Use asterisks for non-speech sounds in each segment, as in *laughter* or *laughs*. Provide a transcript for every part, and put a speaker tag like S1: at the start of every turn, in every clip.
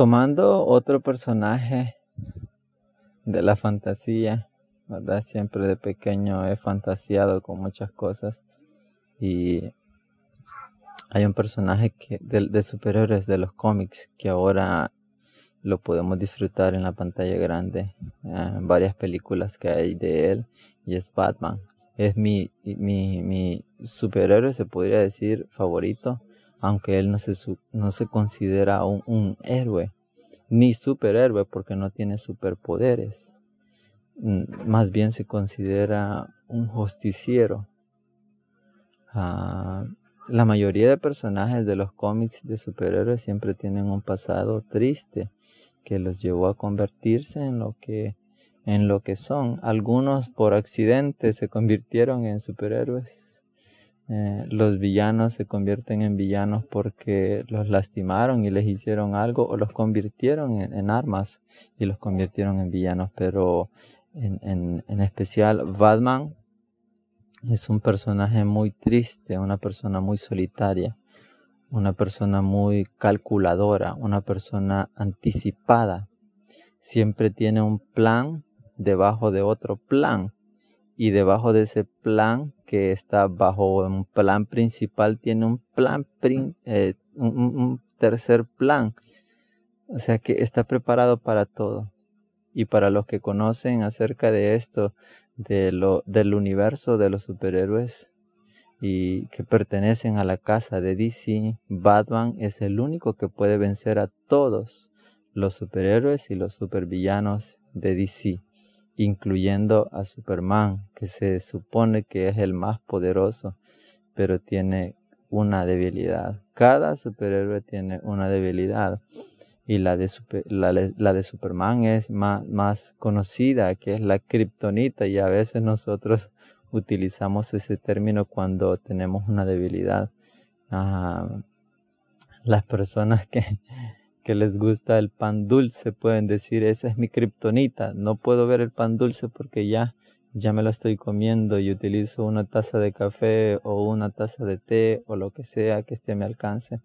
S1: tomando otro personaje de la fantasía, ¿verdad? Siempre de pequeño he fantaseado con muchas cosas y hay un personaje que, de, superhéroes de los cómics que ahora lo podemos disfrutar en la pantalla grande, eh, varias películas que hay de él y es Batman. Es mi, mi, mi superhéroe, se podría decir, favorito, aunque él no se, no se considera un, héroe, ni superhéroe porque no tiene superpoderes. Mm, más bien se considera un justiciero. Ah, la mayoría de personajes de los cómics de superhéroes siempre tienen un pasado triste que los llevó a convertirse en lo que en lo que son. Algunos por accidente se convirtieron en superhéroes. Eh, los villanos se convierten en villanos porque los lastimaron y les hicieron algo o los convirtieron en, armas y los convirtieron en villanos. Pero en, en especial Batman es un personaje muy triste, una persona muy solitaria, una persona muy calculadora, una persona anticipada. Siempre tiene un plan debajo de otro plan y debajo de ese plan que está bajo un plan principal tiene un plan eh, un, tercer plan. O sea que está preparado para todo. Y para los que conocen acerca de esto de lo del universo de los superhéroes y que pertenecen a la casa de DC Batman es el único que puede vencer a todos los superhéroes y los supervillanos de DC incluyendo a Superman, que se supone que es el más poderoso, pero tiene una debilidad. Cada superhéroe tiene una debilidad y la de, la, de Superman es más, más conocida, que es la kriptonita, y a veces nosotros *laughs* utilizamos ese término cuando tenemos una debilidad. Las personas que, que les gusta el pan dulce pueden decir, esa es mi kriptonita, no puedo ver el pan dulce porque ya, ya me lo estoy comiendo y utilizo una taza de café o una taza de té o lo que sea que esté a mi alcance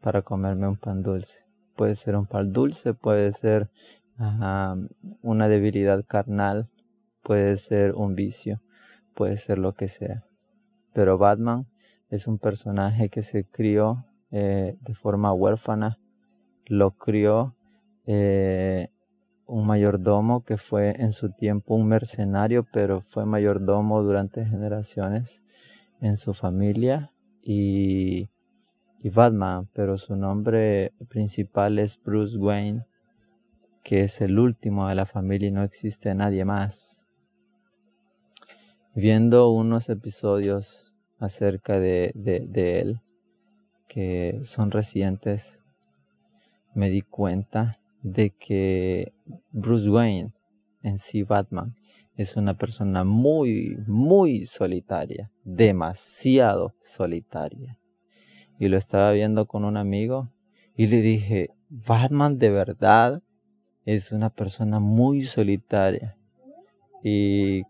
S1: para comerme un pan dulce. Puede ser un pan dulce, puede ser una debilidad carnal, puede ser un vicio, puede ser lo que sea. Pero Batman es un personaje que se crió eh, de forma huérfana lo crió eh, un mayordomo que fue en su tiempo un mercenario, pero fue mayordomo durante generaciones en su familia y, y Batman, pero su nombre principal es Bruce Wayne, que es el último de la familia y no existe nadie más. Viendo unos episodios acerca de, de él, que son recientes, me di cuenta de que Bruce Wayne, en sí Batman, es una persona muy, muy solitaria, demasiado solitaria. Y lo estaba viendo con un amigo y le dije, Batman de verdad es una persona muy solitaria. Y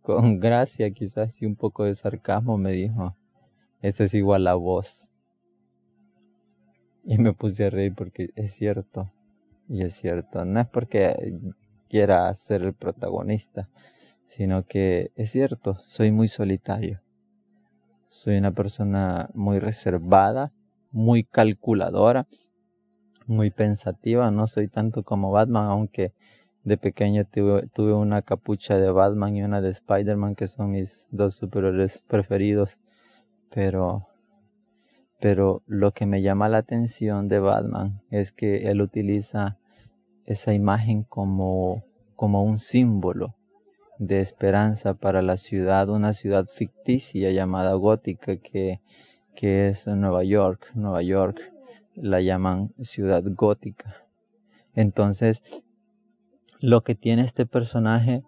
S1: con *laughs* gracia, quizás y un poco de sarcasmo, me dijo, eso es igual a vos. Y me puse a reír porque es cierto. Y es cierto. No es porque quiera ser el protagonista, sino que es cierto, soy muy solitario. Soy una persona muy reservada, muy calculadora, muy pensativa. No soy tanto como Batman, aunque de pequeño tuve, tuve una capucha de Batman y una de Spider-Man, que son mis dos superhéroes preferidos. Pero pero lo que me llama la atención de Batman es que él utiliza esa imagen como, como un símbolo de esperanza para la ciudad, una ciudad ficticia llamada gótica que, que es Nueva York. Nueva York la llaman ciudad gótica. Entonces, lo que tiene este personaje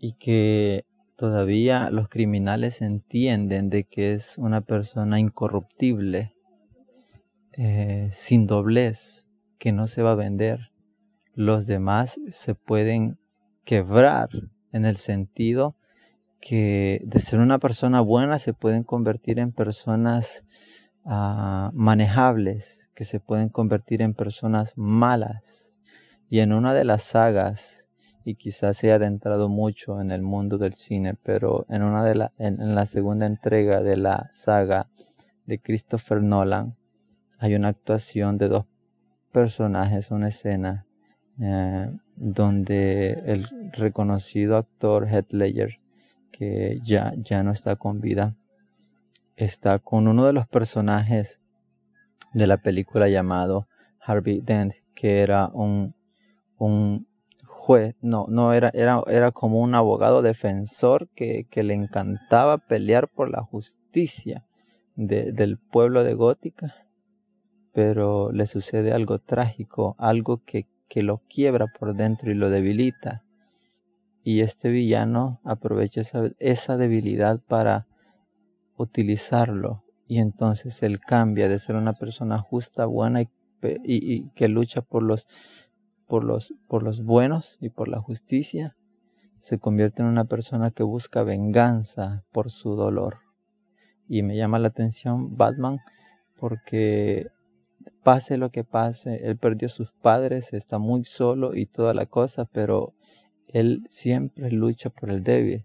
S1: y que Todavía los criminales entienden de que es una persona incorruptible, eh, sin doblez, que no se va a vender. Los demás se pueden quebrar en el sentido que de ser una persona buena se pueden convertir en personas ah, manejables que se pueden convertir en personas malas. Y en una de las sagas, y quizás se haya adentrado mucho en el mundo del cine, pero en una de la, en la segunda entrega de la saga de Christopher Nolan, hay una actuación de dos personajes, una escena eh, donde el reconocido actor Heath Ledger, que ya, ya no está con vida, está con uno de los personajes de la película llamado Harvey Dent, que era un, un juez, no, no era, era, era como un abogado defensor que, que le encantaba pelear por la justicia del pueblo de Gótica, pero le sucede algo trágico, algo que que lo quiebra por dentro y lo debilita. Y este villano aprovecha esa, debilidad para utilizarlo. Y entonces él cambia de ser una persona justa, buena y, que lucha por los, por, los, por los buenos y por la justicia. Se convierte en una persona que busca venganza por su dolor. Y me llama la atención Batman porque pase lo que pase, él perdió a sus padres, está muy solo y toda la cosa, pero él siempre lucha por el débil,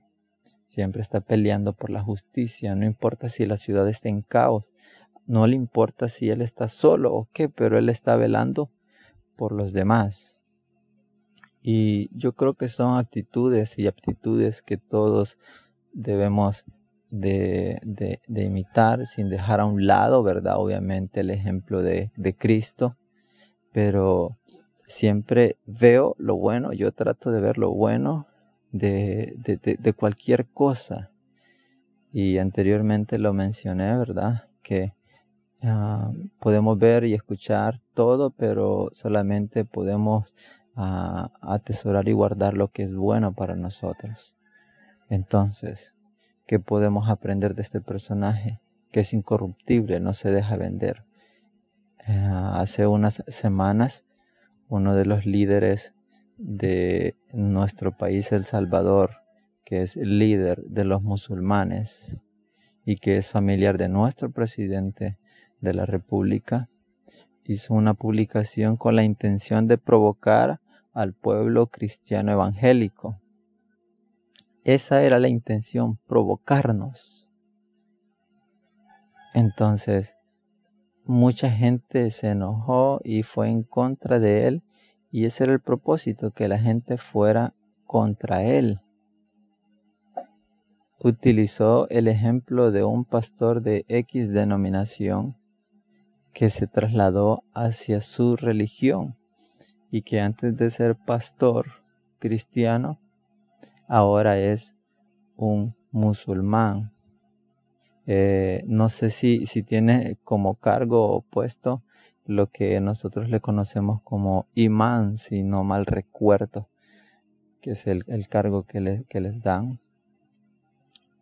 S1: siempre está peleando por la justicia, no importa si la ciudad está en caos, no le importa si él está solo o qué, pero él está velando por los demás. Y yo creo que son actitudes y aptitudes que todos debemos de, de, imitar sin dejar a un lado, ¿verdad? Obviamente el ejemplo de, de Cristo, pero siempre veo lo bueno, yo trato de ver lo bueno de, de, cualquier cosa. Y anteriormente lo mencioné, ¿verdad? Que ah, podemos ver y escuchar todo, pero solamente podemos ah, atesorar y guardar lo que es bueno para nosotros. Entonces, ¿Qué podemos aprender de este personaje? Que es incorruptible, no se deja vender. Eh, hace unas semanas, uno de los líderes de nuestro país, El Salvador, que es líder de los musulmanes y que es familiar de nuestro presidente de la República, hizo una publicación con la intención de provocar al pueblo cristiano evangélico esa era la intención, provocarnos. Entonces, mucha gente se enojó y fue en contra de él y ese era el propósito, que la gente fuera contra él. Utilizó el ejemplo de un pastor de X denominación que se trasladó hacia su religión y que antes de ser pastor cristiano ahora es un musulmán. Eh, no sé si, si tiene como cargo o puesto lo que nosotros le conocemos como imán, si no mal recuerdo, que es el, cargo que, les dan.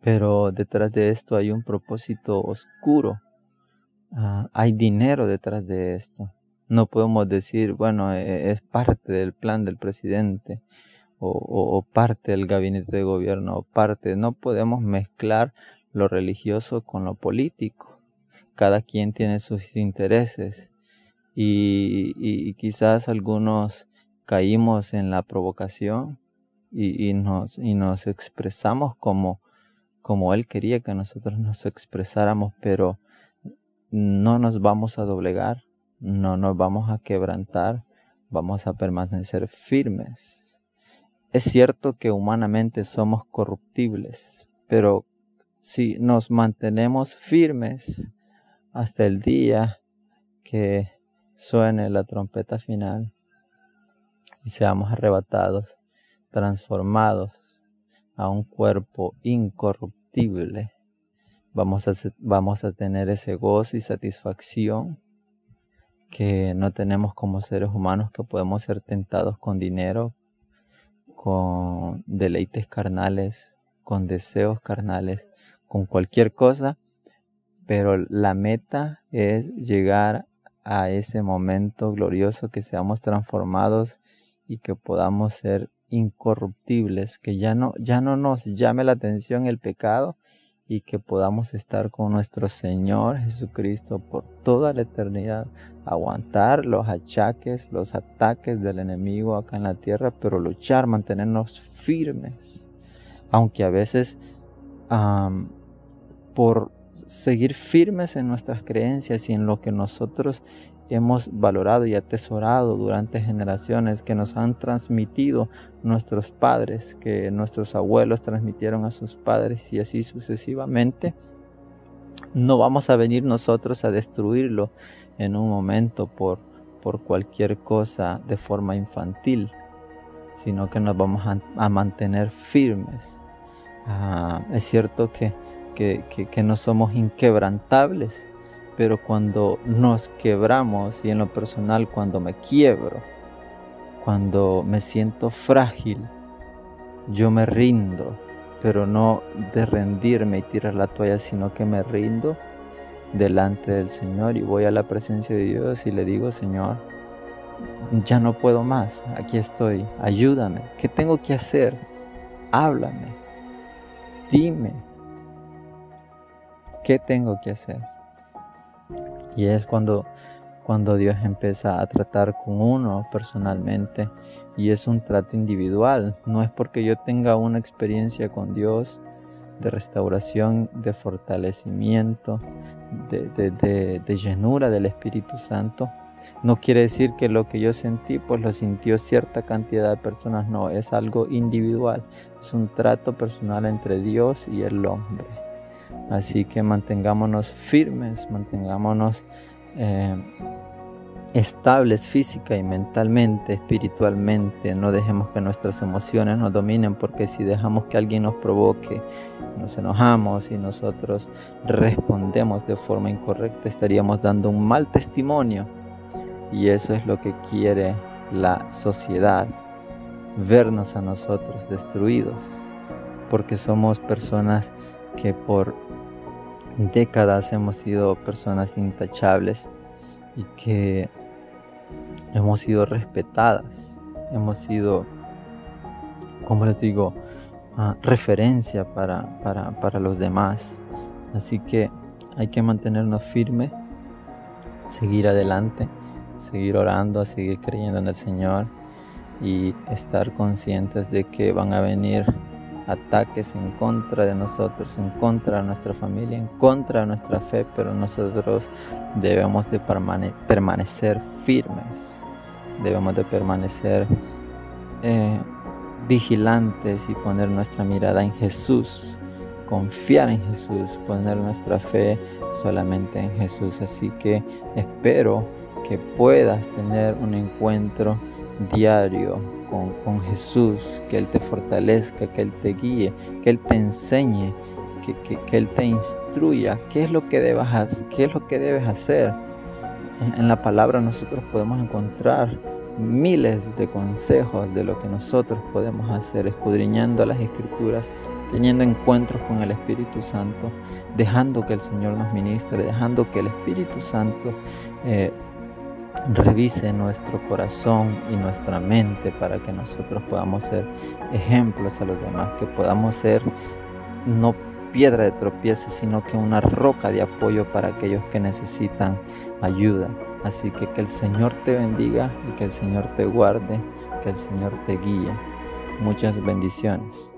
S1: Pero detrás de esto hay un propósito oscuro. Ah, hay dinero detrás de esto. No podemos decir, bueno, e, es parte del plan del presidente o, parte del gabinete de gobierno o parte. No podemos mezclar lo religioso con lo político. Cada quien tiene sus intereses y, quizás algunos caímos en la provocación y, nos, y nos expresamos como, como Él quería que nosotros nos expresáramos, pero no nos vamos a doblegar, no nos vamos a quebrantar, vamos a permanecer firmes. Es cierto que humanamente somos corruptibles, pero si nos mantenemos firmes hasta el día que suene la trompeta final y seamos arrebatados, transformados a un cuerpo incorruptible, vamos a, vamos a tener ese gozo y satisfacción que no tenemos como seres humanos que podemos ser tentados con dinero, con deleites carnales, con deseos carnales, con cualquier cosa, pero la meta es llegar a ese momento glorioso que seamos transformados y que podamos ser incorruptibles, que ya no, ya no nos llame la atención el pecado y que podamos estar con nuestro Señor Jesucristo por toda la eternidad, aguantar los achaques, los ataques del enemigo acá en la tierra, pero luchar, mantenernos firmes, aunque a veces por seguir firmes en nuestras creencias y en lo que nosotros hemos valorado y atesorado durante generaciones que nos han transmitido nuestros padres, que nuestros abuelos transmitieron a sus padres y así sucesivamente, no vamos a venir nosotros a destruirlo en un momento por, por cualquier cosa de forma infantil, sino que nos vamos a, mantener firmes. Ah, es cierto que, que no somos inquebrantables, pero cuando nos quebramos y en lo personal cuando me quiebro, cuando me siento frágil, yo me rindo, pero no de rendirme y tirar la toalla, sino que me rindo delante del Señor y voy a la presencia de Dios y le digo, Señor, ya no puedo más, aquí estoy, ayúdame, ¿qué tengo que hacer? Háblame, dime, ¿qué tengo que hacer? Y es cuando, cuando Dios empieza a tratar con uno personalmente y es un trato individual. No es porque yo tenga una experiencia con Dios de restauración, de fortalecimiento, de, de, llenura del Espíritu Santo. No quiere decir que lo que yo sentí, pues lo sintió cierta cantidad de personas. No, es algo individual. Es un trato personal entre Dios y el hombre. Así que mantengámonos firmes, mantengámonos eh, estables física y mentalmente, espiritualmente. No dejemos que nuestras emociones nos dominen porque si dejamos que alguien nos provoque, nos enojamos y nosotros respondemos de forma incorrecta, estaríamos dando un mal testimonio. Y eso es lo que quiere la sociedad, vernos a nosotros destruidos, porque somos personas que por décadas hemos sido personas intachables y que hemos sido respetadas, hemos sido, como les digo, ah, referencia para, para, los demás. Así que hay que mantenernos firmes, seguir adelante, seguir orando, seguir creyendo en el Señor y estar conscientes de que van a venir ataques en contra de nosotros, en contra de nuestra familia, en contra de nuestra fe, pero nosotros debemos de permanecer firmes, debemos de permanecer eh, vigilantes y poner nuestra mirada en Jesús, confiar en Jesús, poner nuestra fe solamente en Jesús. Así que espero que puedas tener un encuentro diario con, Jesús, que Él te fortalezca, que Él te guíe, que Él te enseñe, que, Él te instruya qué es lo que debes, qué es lo que debes hacer. En, en la palabra nosotros podemos encontrar miles de consejos de lo que nosotros podemos hacer, escudriñando las escrituras, teniendo encuentros con el Espíritu Santo, dejando que el Señor nos ministre, dejando que el Espíritu Santo eh, revise nuestro corazón y nuestra mente para que nosotros podamos ser ejemplos a los demás, que podamos ser no piedra de tropiezo, sino que una roca de apoyo para aquellos que necesitan ayuda. Así que que el Señor te bendiga y que el Señor te guarde, que el Señor te guíe. Muchas bendiciones.